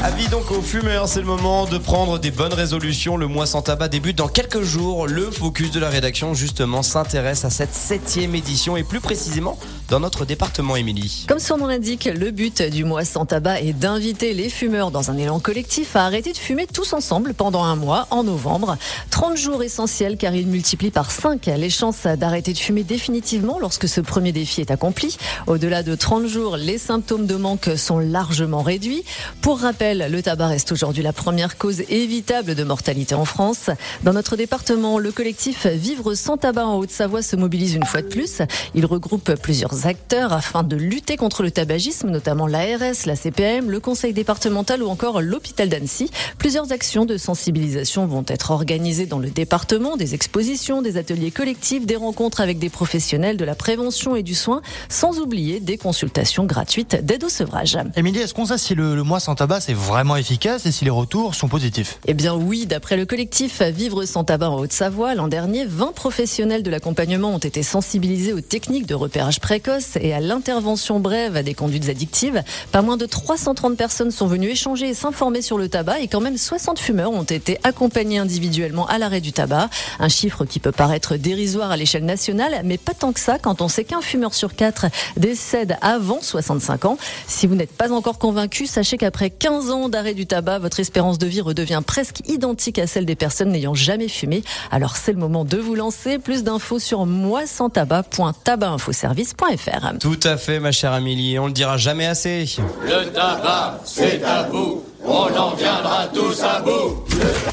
Avis donc aux fumeurs, c'est le moment de prendre des bonnes résolutions. Le mois sans tabac débute dans quelques jours. Le focus de la rédaction, justement, s'intéresse à cette septième édition et plus précisément dans notre département, Émilie. Comme son nom l'indique, le but du mois sans tabac est d'inviter les fumeurs dans un élan collectif à arrêter de fumer tous ensemble pendant un mois en novembre. 30 jours essentiels car il multiplie par 5 les chances d'arrêter de fumer définitivement lorsque ce premier défi est accompli. Au-delà de 30 jours, les symptômes de manque sont largement réduits. Pour rappel, le tabac reste aujourd'hui la première cause évitable de mortalité en France. Dans notre département, le collectif Vivre sans tabac en Haute-Savoie se mobilise une fois de plus. Il regroupe plusieurs acteurs afin de lutter contre le tabagisme, notamment l'ARS, la CPM, le conseil départemental ou encore l'hôpital d'Annecy. Plusieurs actions de sensibilisation vont être organisées dans le département, des expositions, des ateliers collectifs, des rencontres avec des professionnels de la prévention et du soin, sans oublier des consultations gratuites d'aide au sevrage. Émilie, est-ce qu'on sait si le, le mois sans tabac c'est vraiment efficace et si les retours sont positifs Eh bien oui, d'après le collectif Vivre sans tabac en Haute-Savoie, l'an dernier, 20 professionnels de l'accompagnement ont été sensibilisés aux techniques de repérage précoce et à l'intervention brève à des conduites addictives. Pas moins de 330 personnes sont venues échanger et s'informer sur le tabac et quand même 60 fumeurs ont été accompagnés individuellement à l'arrêt du tabac. Un chiffre qui peut paraître dérisoire à l'échelle nationale, mais pas tant que ça quand on sait qu'un fumeur sur quatre décède avant 65 ans. Si vous n'êtes pas encore convaincu, sachez qu'après 15 ans d'arrêt du tabac, votre espérance de vie redevient presque identique à celle des personnes n'ayant jamais fumé. Alors c'est le moment de vous lancer. Plus d'infos sur moisantabac.tabacinfoservice.fr. Tout à fait, ma chère Amélie, on le dira jamais assez. Le tabac, c'est tabou, on en viendra tous à bout. Le...